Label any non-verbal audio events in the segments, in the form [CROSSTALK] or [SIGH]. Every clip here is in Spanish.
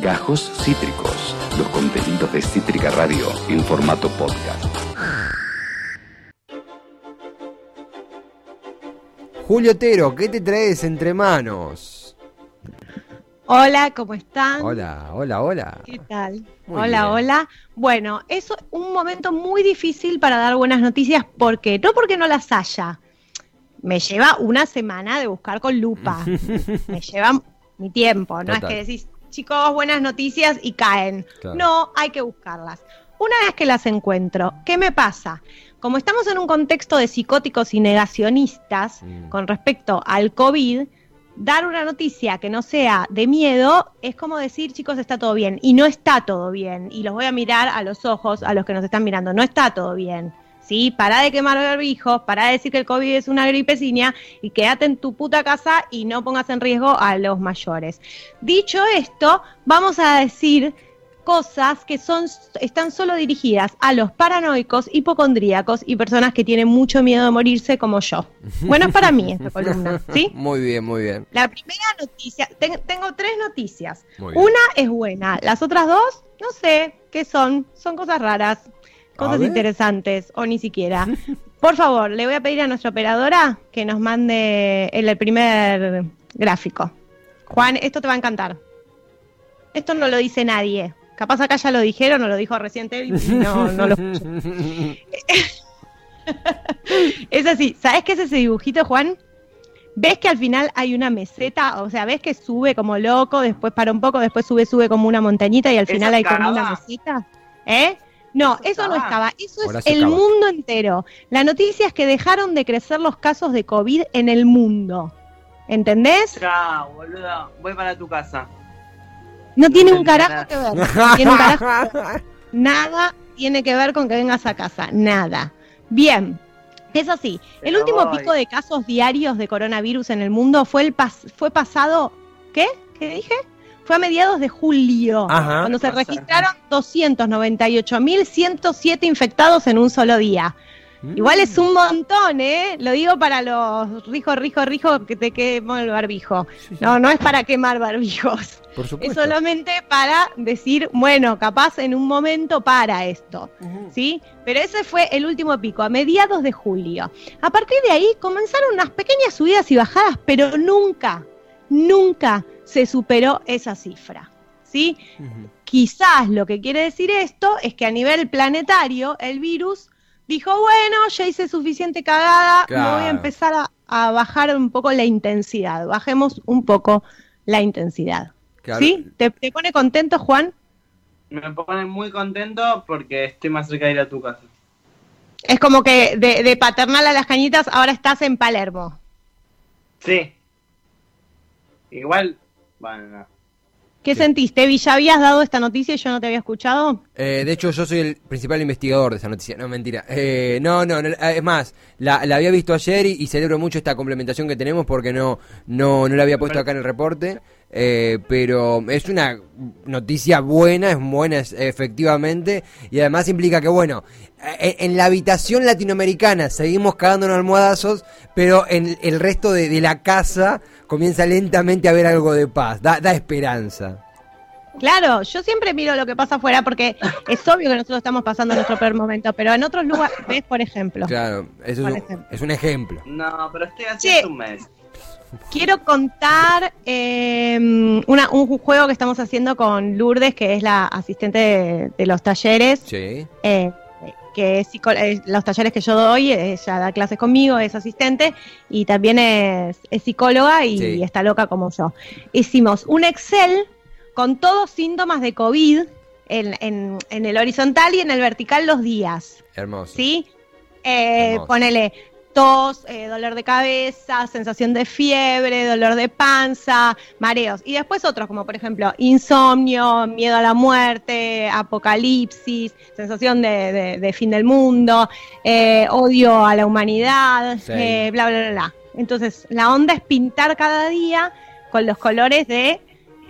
Gajos Cítricos, los contenidos de Cítrica Radio en formato podcast. Julio Otero, ¿qué te traes entre manos? Hola, ¿cómo están? Hola, hola, hola. ¿Qué tal? Muy hola, bien. hola. Bueno, es un momento muy difícil para dar buenas noticias. ¿Por qué? No porque no las haya. Me lleva una semana de buscar con lupa. [LAUGHS] Me lleva mi tiempo. No Total. es que decís, chicos, buenas noticias y caen. Claro. No, hay que buscarlas. Una vez que las encuentro, ¿qué me pasa? Como estamos en un contexto de psicóticos y negacionistas Mm. con respecto al COVID, dar una noticia que no sea de miedo es como decir, chicos, está todo bien. Y no está todo bien. Y los voy a mirar a los ojos a los que nos están mirando. No está todo bien. ¿Sí? Para de quemar barbijos, para de decir que el COVID es una gripecinia y quédate en tu puta casa y no pongas en riesgo a los mayores. Dicho esto, vamos a decir cosas que son están solo dirigidas a los paranoicos, hipocondríacos y personas que tienen mucho miedo de morirse como yo. Bueno, es para mí esta [LAUGHS] columna, ¿sí? Muy bien, muy bien. La primera noticia, ten- tengo tres noticias. Una es buena, las otras dos, no sé qué son, son cosas raras, cosas interesantes o ni siquiera. [LAUGHS] Por favor, le voy a pedir a nuestra operadora que nos mande el, el primer gráfico. Juan, esto te va a encantar. Esto no lo dice nadie. Capaz acá ya lo dijeron o lo dijo reciente y no, no lo [LAUGHS] escuché. [LAUGHS] Es así, ¿sabes qué es ese dibujito, Juan? ¿Ves que al final hay una meseta? O sea, ¿ves que sube como loco, después para un poco, después sube, sube como una montañita y al ¿Eso final hay como una meseta? ¿Eh? No, ¿Eso eso no estaba? Eso Ahora es el acaba. mundo entero. La noticia es que dejaron de crecer los casos de COVID en el mundo. ¿Entendés? Chao, boludo. Voy para tu casa. No tiene un carajo que ver. No tiene un carajo Nada tiene que ver con que vengas a casa, nada. Bien, es así. El último voy. pico de casos diarios de coronavirus en el mundo fue el pas- fue pasado, ¿qué? ¿Qué dije? Fue a mediados de julio, Ajá. cuando se Pasa. registraron 298.107 infectados en un solo día. Igual es un montón, ¿eh? Lo digo para los rijo, rijo, rijo que te quemo el barbijo. No, no es para quemar barbijos. Por Es solamente para decir, bueno, capaz en un momento para esto, ¿sí? Pero ese fue el último pico, a mediados de julio. A partir de ahí comenzaron unas pequeñas subidas y bajadas, pero nunca, nunca se superó esa cifra, ¿sí? Quizás lo que quiere decir esto es que a nivel planetario el virus dijo, bueno, ya hice suficiente cagada, me voy Claro. a empezar a, a bajar un poco la intensidad, bajemos un poco la intensidad. Claro. ¿Sí? ¿Te, te pone contento, Juan? Me pone muy contento porque estoy más cerca de ir a tu casa. Es como que de, de paternal a las cañitas ahora estás en Palermo. Sí. Igual, bueno. ¿Qué Sí. sentiste? Vi, ¿Ya habías dado esta noticia y yo no te había escuchado? Eh, de hecho, yo soy el principal investigador de esa noticia. No, mentira. Eh, no, no, no, eh, es más, la, la había visto ayer y, y celebro mucho esta complementación que tenemos porque no, no, no la había puesto acá en el reporte. Eh, pero es una noticia buena, es buena es- efectivamente, y además implica que, bueno, eh, en la habitación latinoamericana seguimos cagándonos almohadazos, pero en el resto de, de la casa comienza lentamente a haber algo de paz, da, da esperanza. Claro, yo siempre miro lo que pasa afuera porque es obvio que nosotros estamos pasando nuestro peor momento, pero en otros lugares, ves, por ejemplo, Claro, eso Por es un, ejemplo. es un ejemplo. No, pero estoy haciendo Che. un mes. Quiero contar eh, una- un juego que estamos haciendo con Lourdes, que es la asistente de, de los talleres. Sí. eh, que es eh, los talleres que yo doy, ella da clases conmigo, es asistente y también es, es psicóloga y Sí. está loca como yo. Hicimos un Excel con todos síntomas de COVID en, en- en el horizontal y en el vertical los días, Hermoso. ¿sí? Eh, Hermoso. ponele tos, eh, dolor de cabeza, sensación de fiebre, dolor de panza, mareos. Y después otros, como por ejemplo insomnio, miedo a la muerte, apocalipsis, sensación de, de- de fin del mundo, eh, odio a la humanidad, Sí. eh, bla, bla, bla, bla. Entonces, la onda es pintar cada día con los colores de,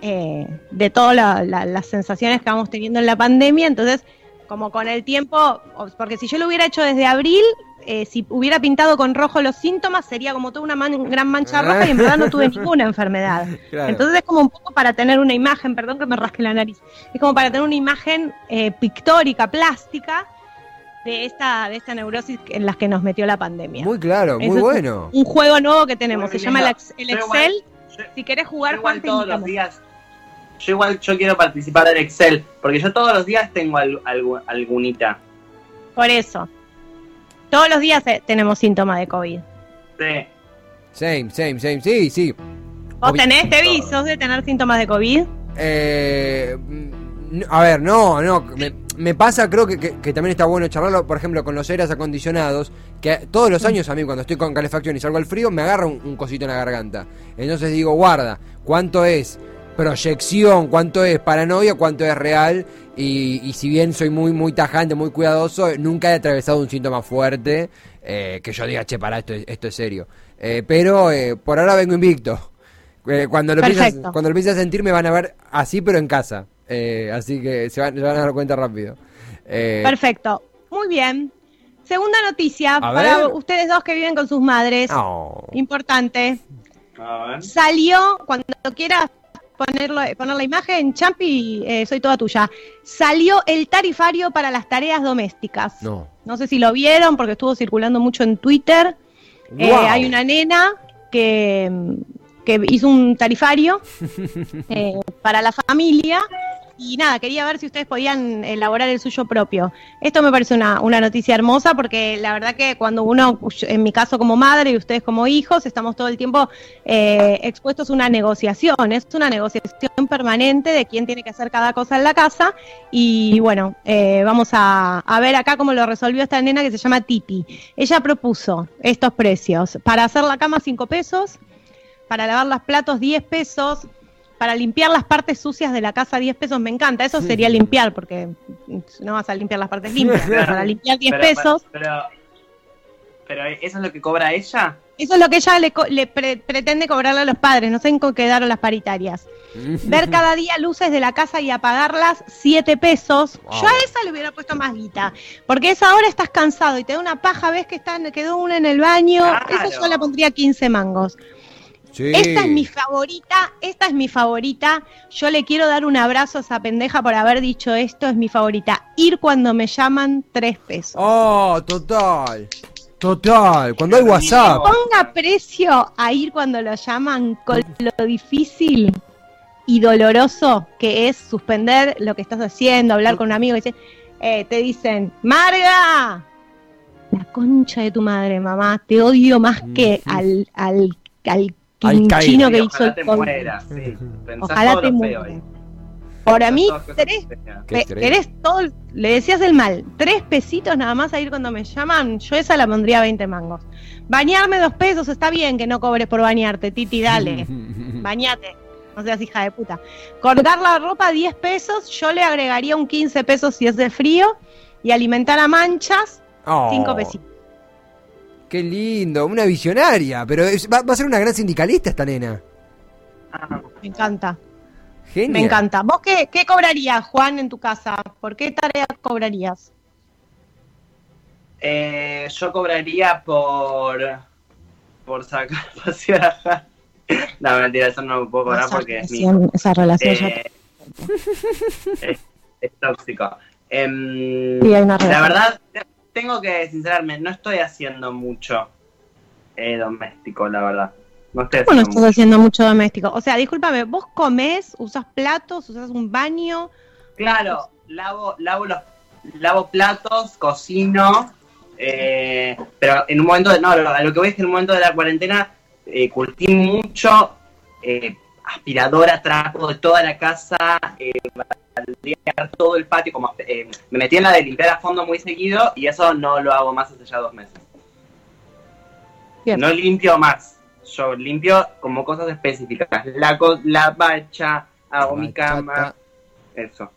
de todas la- la- las sensaciones que vamos teniendo en la pandemia. Entonces, como con el tiempo, porque si yo lo hubiera hecho desde abril, eh, si hubiera pintado con rojo los síntomas, sería como toda una man- gran mancha roja y en verdad no tuve [LAUGHS] ninguna enfermedad. Claro. Entonces es como un poco para tener una imagen, perdón que me rasque la nariz, es como para tener una imagen eh, pictórica, plástica, de esta, de esta neurosis en las que nos metió la pandemia. Muy claro, muy Eso bueno. Un juego nuevo que tenemos, Muy se llama el, lindo. ex- el Yo Excel. igual- yo- Si querés Yo jugar, Juan, te todos los días. Yo igual yo quiero participar del Excel, porque yo todos los días tengo al- algu- algunita. Por eso. Todos los días eh, tenemos síntomas de COVID. Sí. Same, same, same. Sí, sí. ¿Vos Obvi- tenés, Tevi? ¿Sos de tener síntomas de COVID? Eh, a ver, no, no. Me, me pasa, creo que, que- que también está bueno charlarlo, por ejemplo, con los aires acondicionados. Que todos los años a mí, cuando estoy con calefacción y salgo al frío, me agarra un, un cosito en la garganta. Entonces digo, guarda, ¿cuánto es proyección? ¿Cuánto es paranoia? ¿Cuánto es real? Y, y si bien soy muy, muy tajante, muy cuidadoso, nunca he atravesado un síntoma fuerte eh, que yo diga, che, pará, esto, es- esto es serio. Eh, pero eh, por ahora vengo invicto. Eh, cuando, lo empiece a- Perfecto. cuando lo a sentir me van a ver así, pero en casa. Eh, así que se van, se van a dar cuenta rápido. Eh, Perfecto. Muy bien. Segunda noticia A para ver. ustedes dos que viven con sus madres. oh. Importante. A ver. Salió, cuando quieras ponerlo, poner la imagen, Champi, eh, soy toda tuya. Salió el tarifario para las tareas domésticas. No. No sé si lo vieron porque estuvo circulando mucho en Twitter. Eh, hay una nena que, que hizo un tarifario [LAUGHS] eh, para la familia y nada, quería ver si ustedes podían elaborar el suyo propio. Esto me parece una, una noticia hermosa porque la verdad que cuando uno, en mi caso como madre y ustedes como hijos, estamos todo el tiempo eh, expuestos a una negociación. Es una negociación permanente de quién tiene que hacer cada cosa en la casa y bueno, eh, vamos a, a ver acá cómo lo resolvió esta nena que se llama Titi. Ella propuso estos precios. Para hacer la cama 5 pesos, para lavar los platos 10 pesos, para limpiar las partes sucias de la casa 10 pesos. Me encanta, eso sería limpiar porque no vas a limpiar las partes limpias. pero [LAUGHS] para limpiar 10 Pero- pesos, Pero, pero, ¿eso es lo que cobra ella? eso es lo que ella le, co- le pre- pretende cobrarle a los padres. No sé en qué quedaron las paritarias. [LAUGHS] Ver cada día luces de la casa y apagarlas 7 pesos. Wow. Yo a esa le hubiera puesto más guita. Porque esa hora estás cansado y te da una paja, ves que está, quedó una en el baño. Claro. Eso yo le pondría 15 mangos. Sí. Esta es mi favorita, esta es mi favorita. Yo le quiero dar un abrazo a esa pendeja por haber dicho esto, es mi favorita. Ir cuando me llaman 3 pesos. Oh, total. Total. Cuando hay WhatsApp. Ponga precio a ir cuando lo llaman con lo difícil y doloroso que es suspender lo que estás haciendo, hablar con un amigo y dice, eh, te dicen, Marga, la concha de tu madre, mamá, te odio más que al, al, al Quinchino Cairo. que hizo el te mueras, sí. Pensás Ojalá todo te mueras. Para mí, tres, querés todo, le decías el mal, tres pesitos nada más a ir cuando me llaman, yo esa la pondría 20 mangos. Bañarme dos pesos, está bien que no cobres por bañarte, Titi, dale. [LAUGHS] Bañate, no seas hija de puta. Colgar la ropa 10 pesos, yo le agregaría un 15 pesos si es de frío. Y alimentar a manchas, Oh, 5 pesitos. Qué lindo. Una visionaria. Pero es- va, va a ser una gran sindicalista esta nena. Ah, Me encanta, Genial. me encanta. ¿Vos qué, qué cobrarías, Juan, en tu casa? ¿Por qué tarea cobrarías? Eh, yo cobraría por por sacar pasear a Harry. No, mentira, eso no lo puedo cobrar Esa porque es mi esa relación ya- Eh, [LAUGHS] es, es tóxico. Em, Sí, hay una la relación. verdad, te- tengo que sincerarme, no estoy haciendo mucho eh, doméstico, la verdad. No estoy ¿Cómo no estás mucho. haciendo mucho doméstico? O sea, discúlpame, vos comés, usas platos, usas un baño. Claro, lavo, lavo los lavo platos, cocino, eh, pero en un momento de, no, lo- a lo que voy es que en un momento de la cuarentena eh, mucho eh, aspiradora, trapo de toda la casa, eh, todo el patio, como eh, me metí en la de limpiar a fondo muy seguido y eso no lo hago más hace ya dos meses. Bien. No limpio más, yo limpio como cosas específicas, la, la bacha, hago mi cama, eso.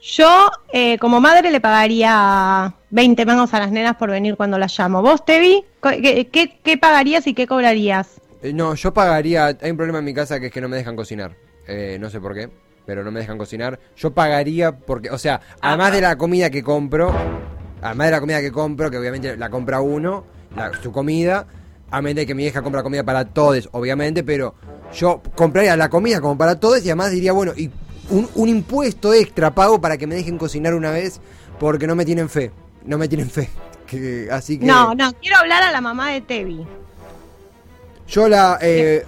Yo, eh, como madre, le pagaría 20 mangos a las nenas por venir cuando las llamo. ¿Vos, Tevi? ¿Qué, qué, qué pagarías y qué cobrarías? Eh, No, yo pagaría. Hay un problema en mi casa que es que no me dejan cocinar. Eh, no sé por qué, pero no me dejan cocinar. Yo pagaría porque, o sea, además de la comida que compro, Además de la comida que compro, que obviamente la compra uno, la- su comida, a menos de que mi hija compra comida para todos, obviamente, pero yo compraría la comida como para todos y además diría, bueno, y un, un impuesto extra pago para que me dejen cocinar una vez porque no me tienen fe. No me tienen fe. [LAUGHS] Que- así que No, no, quiero hablar a la mamá de Tevi. Yo la... eh,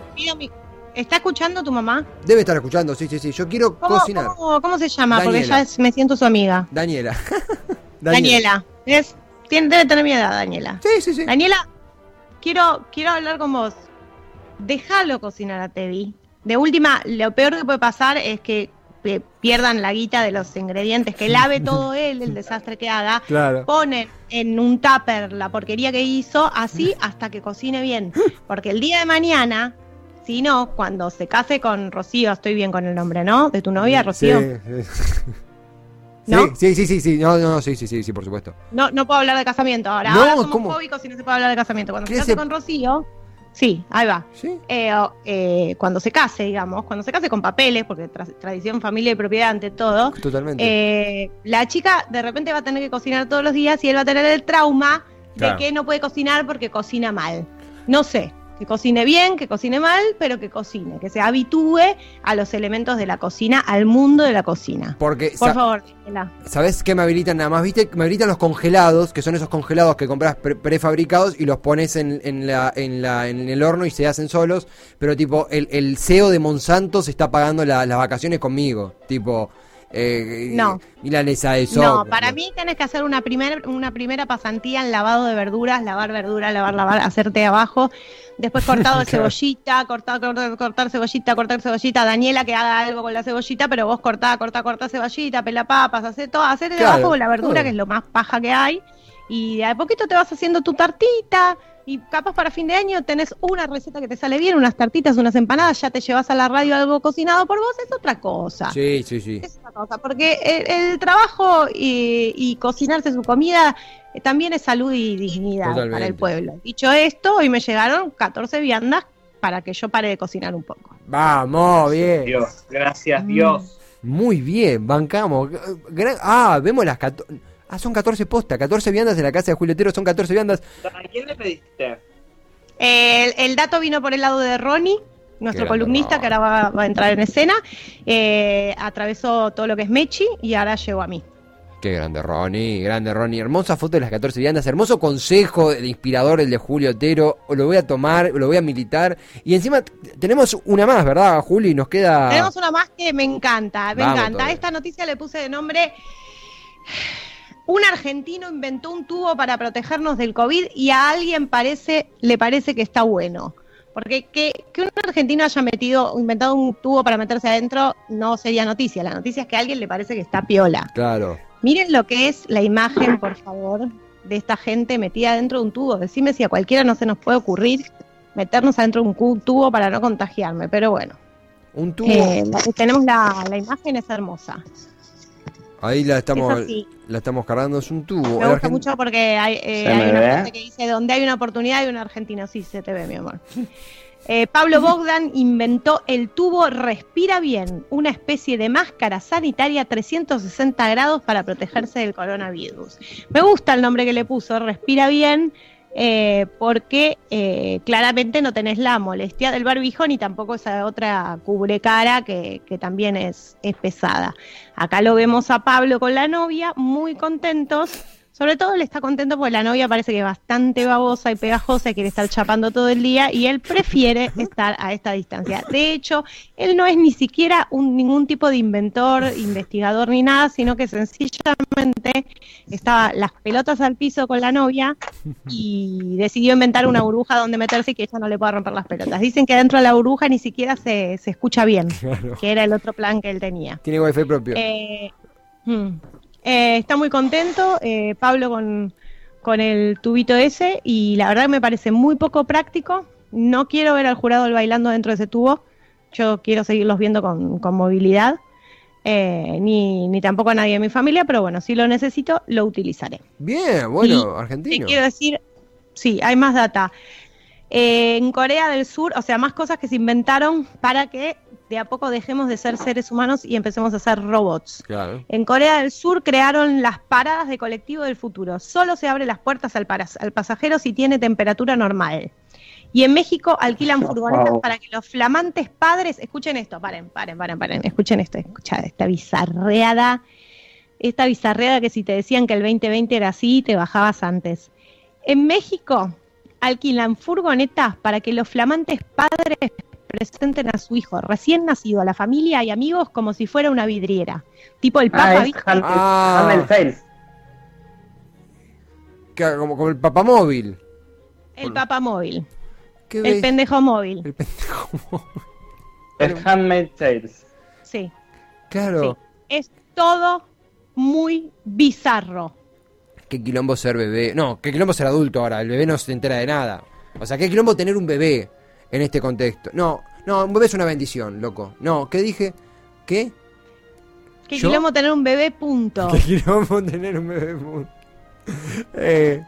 ¿Está escuchando tu mamá? debe estar escuchando, sí, sí, sí. Yo quiero ¿Cómo, cocinar. cómo- cómo se llama? Porque ya es- me siento su amiga. Daniela. [LAUGHS] Daniela. Es, tiene, debe tener mi edad, Daniela. Sí, sí, sí. Daniela, quiero, quiero hablar con vos. Déjalo cocinar a Tevi. De última, lo peor que puede pasar es que pierdan la guita de los ingredientes, que lave [LAUGHS] todo él, el desastre que haga. Claro. Ponen en un tupper la porquería que hizo, así [LAUGHS] hasta que cocine bien. Porque el día de mañana, si no, cuando se case con Rocío, estoy bien con el nombre, ¿no? De tu novia, Rocío. Sí, sí. [LAUGHS] ¿No? Sí, sí, sí, sí, no, no, sí, sí, sí, sí, por supuesto. No, no puedo hablar de casamiento ahora. No, ahora somos ¿cómo? fóbicos y no se puede hablar de casamiento. Cuando se ¿Qué case se- con Rocío, sí, ahí va. Sí. Eh, eh, cuando se case, digamos, cuando se case con papeles, porque tra- tradición, familia y propiedad ante todo, Totalmente. eh, la chica de repente va a tener que cocinar todos los días y él va a tener el trauma Claro. de que no puede cocinar porque cocina mal. No sé, que cocine bien, que cocine mal, pero que cocine, que se habitúe a los elementos de la cocina, al mundo de la cocina. Porque, Por sa- favor. ¿sabes qué me habilitan nada más? ¿Viste? Me habilitan los congelados, que son esos congelados que compras pre- prefabricados y los pones en, en la, en, la, en el horno y se hacen solos. Pero, tipo, el, el CEO de Monsanto se está pagando la- las vacaciones conmigo. Tipo, eh, No. milanesa de No, sopa. para mí tenés que hacer una, primer, una primera pasantía en lavado de verduras, lavar verduras, lavar, lavar, hacerte abajo. Después cortado [LAUGHS] de cebollita, cortar, cortar, cortar cebollita, cortar cebollita. Daniela que haga algo con la cebollita, pero vos cortá, cortá, cortá cebollita, pela papas, hacer todo, hacer de Claro, abajo la verdura, que es lo más paja que hay. Y de a poquito te vas haciendo tu tartita. Y capaz para fin de año tenés una receta que te sale bien, unas tartitas, unas empanadas, ya te llevas a la radio algo cocinado por vos, es otra cosa. Sí, sí, sí. Es otra cosa, porque el, el trabajo y, y cocinarse su comida eh, también es salud y dignidad Totalmente. para el pueblo. Dicho esto, hoy me llegaron 14 viandas para que yo pare de cocinar un poco. Vamos, bien. Dios, gracias Mm. Dios. Muy bien, bancamos. Ah, vemos las 14. Ah, son 14 postas, 14 viandas en la casa de Julio Otero, son 14 viandas. ¿A quién le pediste? El, el dato vino por el lado de Ronnie, nuestro columnista, que ahora va, va a entrar en escena. Eh, atravesó todo lo que es Mechi y ahora llegó a mí. Qué grande Ronnie, grande Ronnie. Hermosa foto de las 14 viandas, hermoso consejo de inspirador el de Julio Otero. Lo voy a tomar, lo voy a militar. Y encima tenemos una más, ¿verdad, Juli? Nos queda. Tenemos una más que me encanta, me Vamos encanta. todavía. Esta noticia le puse de nombre. Un argentino inventó un tubo para protegernos del COVID y a alguien parece, le parece que está bueno. Porque que, que un argentino haya metido, inventado un tubo para meterse adentro no sería noticia. La noticia es que a alguien le parece que está piola. Claro. Miren lo que es la imagen, por favor, de esta gente metida dentro de un tubo. Decime si a cualquiera no se nos puede ocurrir meternos adentro de un tubo para no contagiarme. Pero bueno. Un tubo. Eh, tenemos la, la imagen, es hermosa. Ahí la estamos, es la estamos cargando, es un tubo. Me gusta argen- mucho porque hay, eh, ¿Se hay me una frase que dice, donde hay una oportunidad hay un argentino. Sí, se te ve, mi amor. [LAUGHS] Eh, Pablo Bogdan inventó el tubo Respira Bien, una especie de máscara sanitaria 360 grados para protegerse del coronavirus. Me gusta el nombre que le puso, Respira Bien, eh, porque eh, claramente no tenés la molestia del barbijo ni tampoco esa otra cubrecara que, que también es, es pesada. Acá lo vemos a Pablo con la novia, muy contentos. Sobre todo él está contento porque la novia parece que es bastante babosa y pegajosa y quiere estar chapando todo el día y él prefiere [LAUGHS] estar a esta distancia. De hecho, él no es ni siquiera un, ningún tipo de inventor, investigador ni nada, sino que sencillamente estaba las pelotas al piso con la novia y decidió inventar una burbuja donde meterse y que ella no le pueda romper las pelotas. Dicen que dentro de la burbuja ni siquiera se, se escucha bien, Claro. que era el otro plan que él tenía. Tiene wifi propio. Eh, hmm. Eh, está muy contento eh, Pablo con, con el tubito ese y la verdad que me parece muy poco práctico. No quiero ver al jurado bailando dentro de ese tubo. Yo quiero seguirlos viendo con, con movilidad. Eh, ni, ni tampoco a nadie de mi familia, pero bueno, si lo necesito, lo utilizaré. Bien, bueno, Y argentino. quiero decir, sí, hay más data. Eh, en Corea del Sur, o sea, más cosas que se inventaron para que de a poco dejemos de ser seres humanos y empecemos a ser robots. Claro. En Corea del Sur crearon las paradas de colectivo del futuro. Solo se abren las puertas al, para- al pasajero si tiene temperatura normal. Y en México alquilan furgonetas Wow. para que los flamantes padres, escuchen esto, paren, paren, paren, paren, escuchen esto, escucha esta bizarreada, esta bizarreada que si te decían que el 2020 era así, te bajabas antes. En México alquilan furgonetas para que los flamantes padres presenten a su hijo recién nacido a la familia y amigos como si fuera una vidriera. Tipo el Papa, Ah, es Ah. Como, como el papamóvil. el Papa móvil, ¿Qué el ves? pendejo móvil, El pendejo móvil. Es Handmaid's Tales. sí. Claro. Es todo muy bizarro. Qué quilombo ser bebé. No, qué quilombo ser adulto ahora. El bebé no se entera de nada. O sea, qué quilombo tener un bebé en este contexto. No, no, un bebé es una bendición, loco. No, ¿qué dije? ¿Qué? Que queremos tener un bebé, punto. [LAUGHS] Qué quilombo tener un bebé. mu- Eh,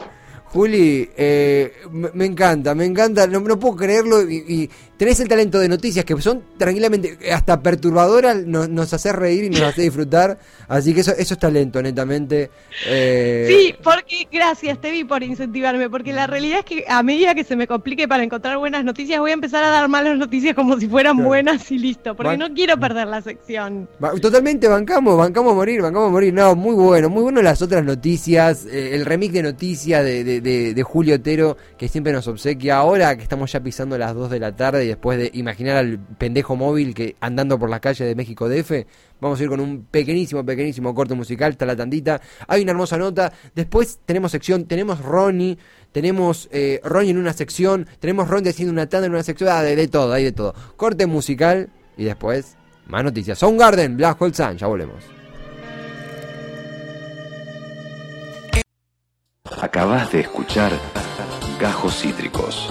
Juli, eh, me, me encanta, me encanta, no, no puedo creerlo y, y tenés el talento de noticias que son tranquilamente hasta perturbadoras, nos, nos hace reír y nos hace disfrutar, así que eso, eso es talento, netamente. Eh, Sí, porque gracias, te vi por incentivarme, porque la realidad es que a medida que se me complique para encontrar buenas noticias, voy a empezar a dar malas noticias como si fueran Claro. buenas y listo, porque no quiero perder la sección. Totalmente bancamos, bancamos a morir, bancamos a morir. No, muy bueno, muy bueno las otras noticias, eh, el remix de noticias de, de, de- de Julio Otero que siempre nos obsequia. Ahora que estamos ya pisando las 2 de la tarde y después de imaginar al pendejo móvil que andando por las calles de México DF, vamos a ir con un pequeñísimo, pequeñísimo corte musical, está la tandita. Hay una hermosa nota. Después tenemos sección, tenemos Ronnie. Tenemos eh, Ronnie en una sección, tenemos Ronnie haciendo una tanda en una sección, ah, de, todo, hay de todo. Corte musical y después más noticias. Soundgarden, Black Hole Sun, ya volvemos. Acabas de escuchar Gajos Cítricos.